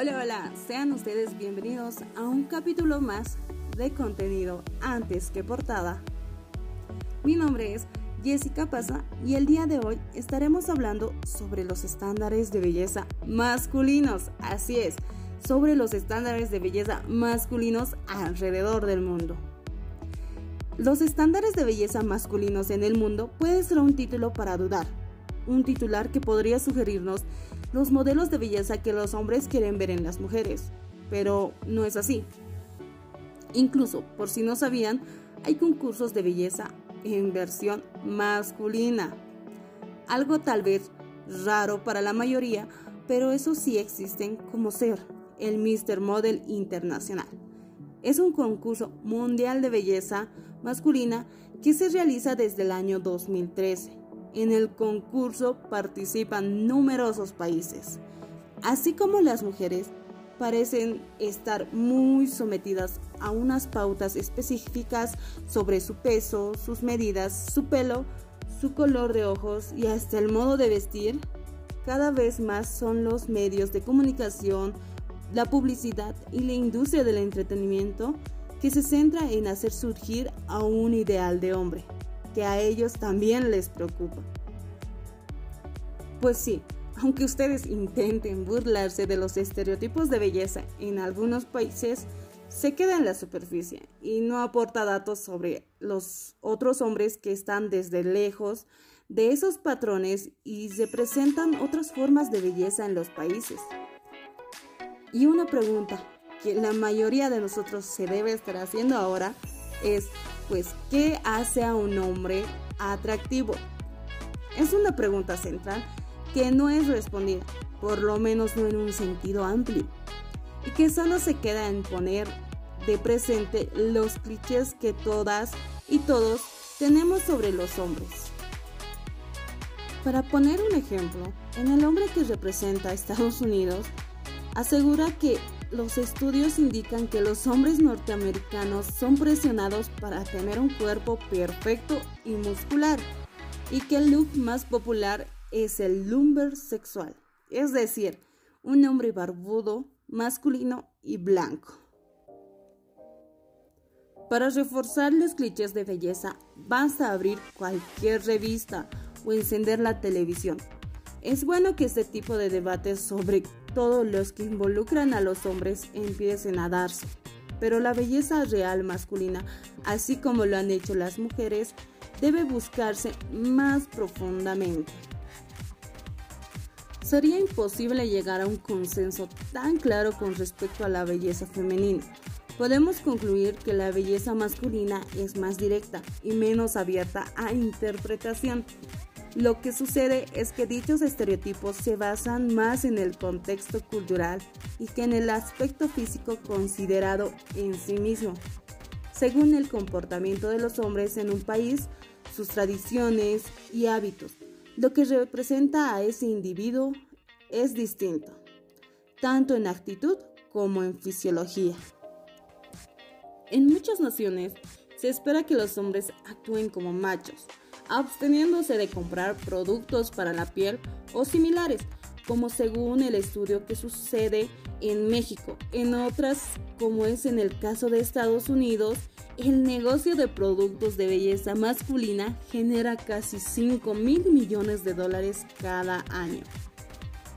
Hola, hola, sean ustedes bienvenidos a un capítulo más de contenido antes que portada. Mi nombre es Jessica Paza y el día de hoy estaremos hablando sobre los estándares de belleza masculinos. Así es, sobre los estándares de belleza masculinos alrededor del mundo. Los estándares de belleza masculinos en el mundo puede ser un título para dudar, un titular que podría sugerirnos los modelos de belleza que los hombres quieren ver en las mujeres, pero no es así. Incluso, por si no sabían, hay concursos de belleza en versión masculina. Algo tal vez raro para la mayoría, pero eso sí existen como ser el Mr. Model Internacional. Es un concurso mundial de belleza masculina que se realiza desde el año 2013 en el concurso participan numerosos países, así como las mujeres parecen estar muy sometidas a unas pautas específicas sobre su peso, sus medidas, su pelo, su color de ojos y hasta el modo de vestir. Cada vez más son los medios de comunicación, la publicidad y la industria del entretenimiento que se centra en hacer surgir a un ideal de hombre que a ellos también les preocupa. Pues sí, aunque ustedes intenten burlarse de los estereotipos de belleza en algunos países, se queda en la superficie y no aporta datos sobre los otros hombres que están desde lejos de esos patrones y se presentan otras formas de belleza en los países. Y una pregunta que la mayoría de nosotros se debe estar haciendo ahora es, pues, ¿qué hace a un hombre atractivo? Es una pregunta central que no es respondida, por lo menos no en un sentido amplio, y que solo se queda en poner de presente los clichés que todas y todos tenemos sobre los hombres. Para poner un ejemplo, en el hombre que representa a Estados Unidos, asegura que los estudios indican que los hombres norteamericanos son presionados para tener un cuerpo perfecto y muscular y que el look más popular es el lumber sexual, es decir, un hombre barbudo, masculino y blanco. Para reforzar los clichés de belleza, basta abrir cualquier revista o encender la televisión. Es bueno que este tipo de debates sobre todos los que involucran a los hombres empiecen a darse. Pero la belleza real masculina, así como lo han hecho las mujeres, debe buscarse más profundamente. Sería imposible llegar a un consenso tan claro con respecto a la belleza femenina. Podemos concluir que la belleza masculina es más directa y menos abierta a interpretación, lo que sucede es que dichos estereotipos se basan más en el contexto cultural y que en el aspecto físico considerado en sí mismo. Según el comportamiento de los hombres en un país, sus tradiciones y hábitos, lo que representa a ese individuo es distinto, tanto en actitud como en fisiología. En muchas naciones se espera que los hombres actúen como machos, absteniéndose de comprar productos para la piel o similares, como según el estudio que sucede en México. En otras, como es en el caso de Estados Unidos, el negocio de productos de belleza masculina genera casi 5 mil millones de dólares cada año.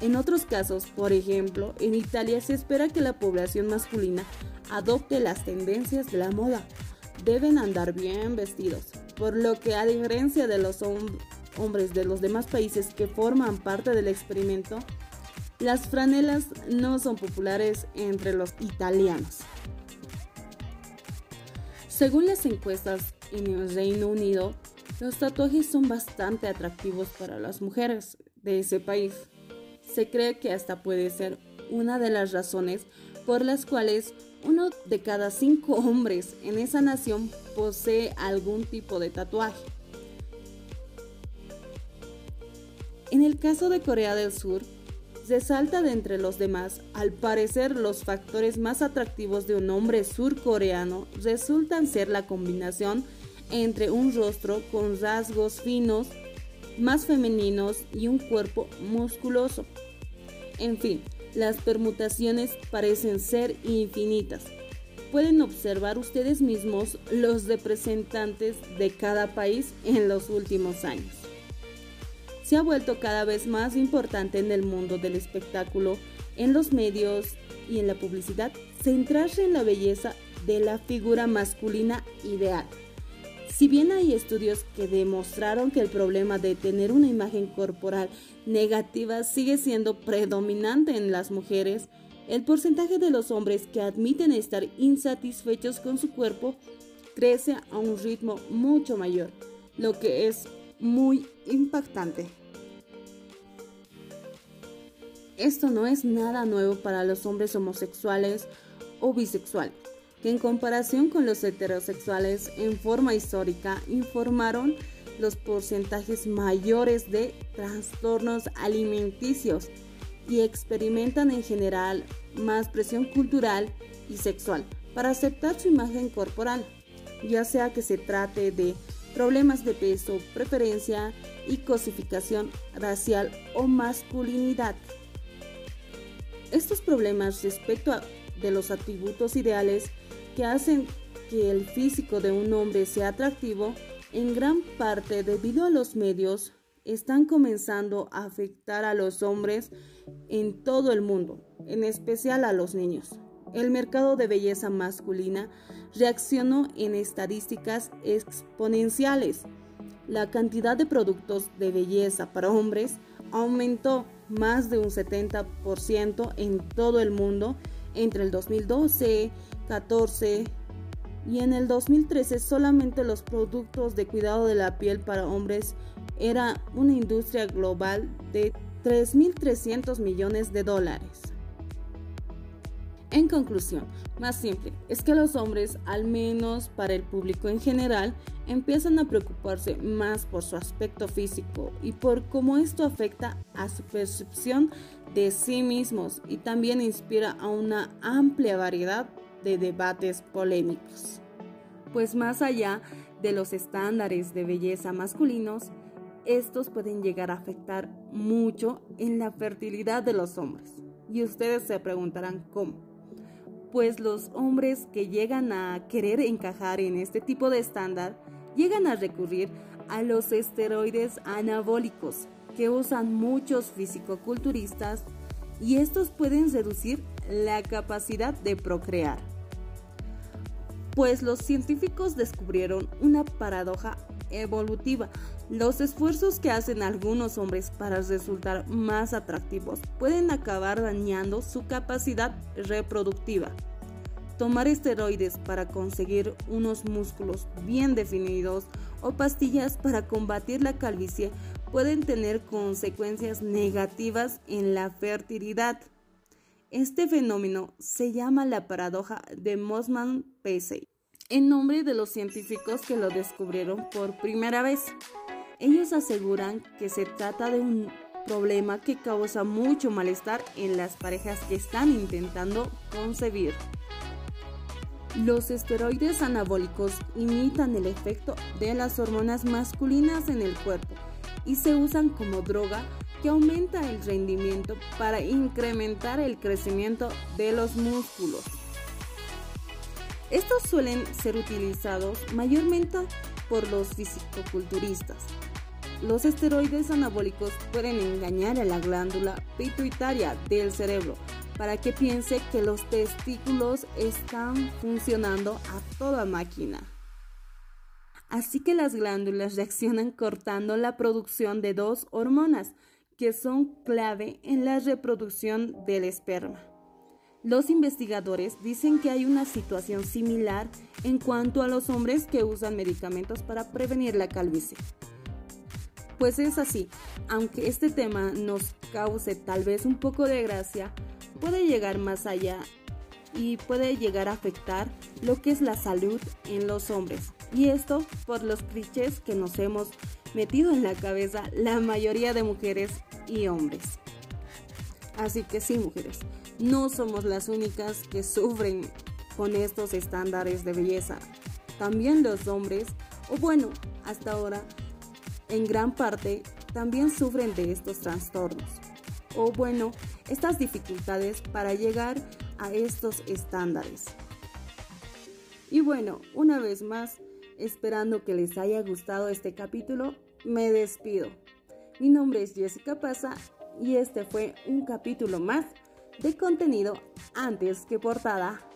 En otros casos, por ejemplo, en Italia se espera que la población masculina adopte las tendencias de la moda. Deben andar bien vestidos, por lo que a diferencia de los hombres de los demás países que forman parte del experimento, las franelas no son populares entre los italianos. Según las encuestas en el Reino Unido, los tatuajes son bastante atractivos para las mujeres de ese país. Se cree que hasta puede ser una de las razones por las cuales uno de cada cinco hombres en esa nación posee algún tipo de tatuaje. En el caso de Corea del Sur, resalta de entre los demás, al parecer los factores más atractivos de un hombre surcoreano resultan ser la combinación entre un rostro con rasgos finos, más femeninos y un cuerpo musculoso. En fin, Las permutaciones parecen ser infinitas. Pueden observar ustedes mismos los representantes de cada país en los últimos años. Se ha vuelto cada vez más importante en el mundo del espectáculo, en los medios y en la publicidad centrarse en la belleza de la figura masculina ideal. Si bien hay estudios que demostraron que el problema de tener una imagen corporal negativa sigue siendo predominante en las mujeres, el porcentaje de los hombres que admiten estar insatisfechos con su cuerpo crece a un ritmo mucho mayor, lo que es muy impactante. Esto no es nada nuevo para los hombres homosexuales o bisexuales que en comparación con los heterosexuales en forma histórica informaron los porcentajes mayores de trastornos alimenticios y experimentan en general más presión cultural y sexual para aceptar su imagen corporal, ya sea que se trate de problemas de peso, preferencia y cosificación racial o masculinidad. Estos problemas respecto a, de los atributos ideales que hacen que el físico de un hombre sea atractivo, en gran parte debido a los medios, están comenzando a afectar a los hombres en todo el mundo, en especial a los niños. El mercado de belleza masculina reaccionó en estadísticas exponenciales. La cantidad de productos de belleza para hombres aumentó más de un 70% en todo el mundo entre el 2012 14 y en el 2013 solamente los productos de cuidado de la piel para hombres era una industria global de 3.300 millones de dólares. En conclusión, más simple, es que los hombres, al menos para el público en general, empiezan a preocuparse más por su aspecto físico y por cómo esto afecta a su percepción de sí mismos y también inspira a una amplia variedad de debates polémicos. Pues más allá de los estándares de belleza masculinos, estos pueden llegar a afectar mucho en la fertilidad de los hombres. Y ustedes se preguntarán cómo. Pues los hombres que llegan a querer encajar en este tipo de estándar llegan a recurrir a los esteroides anabólicos que usan muchos fisicoculturistas y estos pueden reducir la capacidad de procrear. Pues los científicos descubrieron una paradoja evolutiva. Los esfuerzos que hacen algunos hombres para resultar más atractivos pueden acabar dañando su capacidad reproductiva. Tomar esteroides para conseguir unos músculos bien definidos o pastillas para combatir la calvicie pueden tener consecuencias negativas en la fertilidad. Este fenómeno se llama la paradoja de Mossman-Pesey, en nombre de los científicos que lo descubrieron por primera vez. Ellos aseguran que se trata de un problema que causa mucho malestar en las parejas que están intentando concebir. Los esteroides anabólicos imitan el efecto de las hormonas masculinas en el cuerpo y se usan como droga que aumenta el rendimiento para incrementar el crecimiento de los músculos. Estos suelen ser utilizados mayormente por los fisicoculturistas. Los esteroides anabólicos pueden engañar a la glándula pituitaria del cerebro para que piense que los testículos están funcionando a toda máquina. Así que las glándulas reaccionan cortando la producción de dos hormonas, que son clave en la reproducción del esperma. Los investigadores dicen que hay una situación similar en cuanto a los hombres que usan medicamentos para prevenir la calvicie. Pues es así, aunque este tema nos cause tal vez un poco de gracia, puede llegar más allá y puede llegar a afectar lo que es la salud en los hombres. Y esto por los clichés que nos hemos metido en la cabeza la mayoría de mujeres y hombres. Así que sí, mujeres, no somos las únicas que sufren con estos estándares de belleza. También los hombres, o bueno, hasta ahora, en gran parte, también sufren de estos trastornos. O bueno, estas dificultades para llegar a estos estándares. Y bueno, una vez más, esperando que les haya gustado este capítulo, me despido. Mi nombre es Jessica Paza y este fue un capítulo más de contenido antes que portada.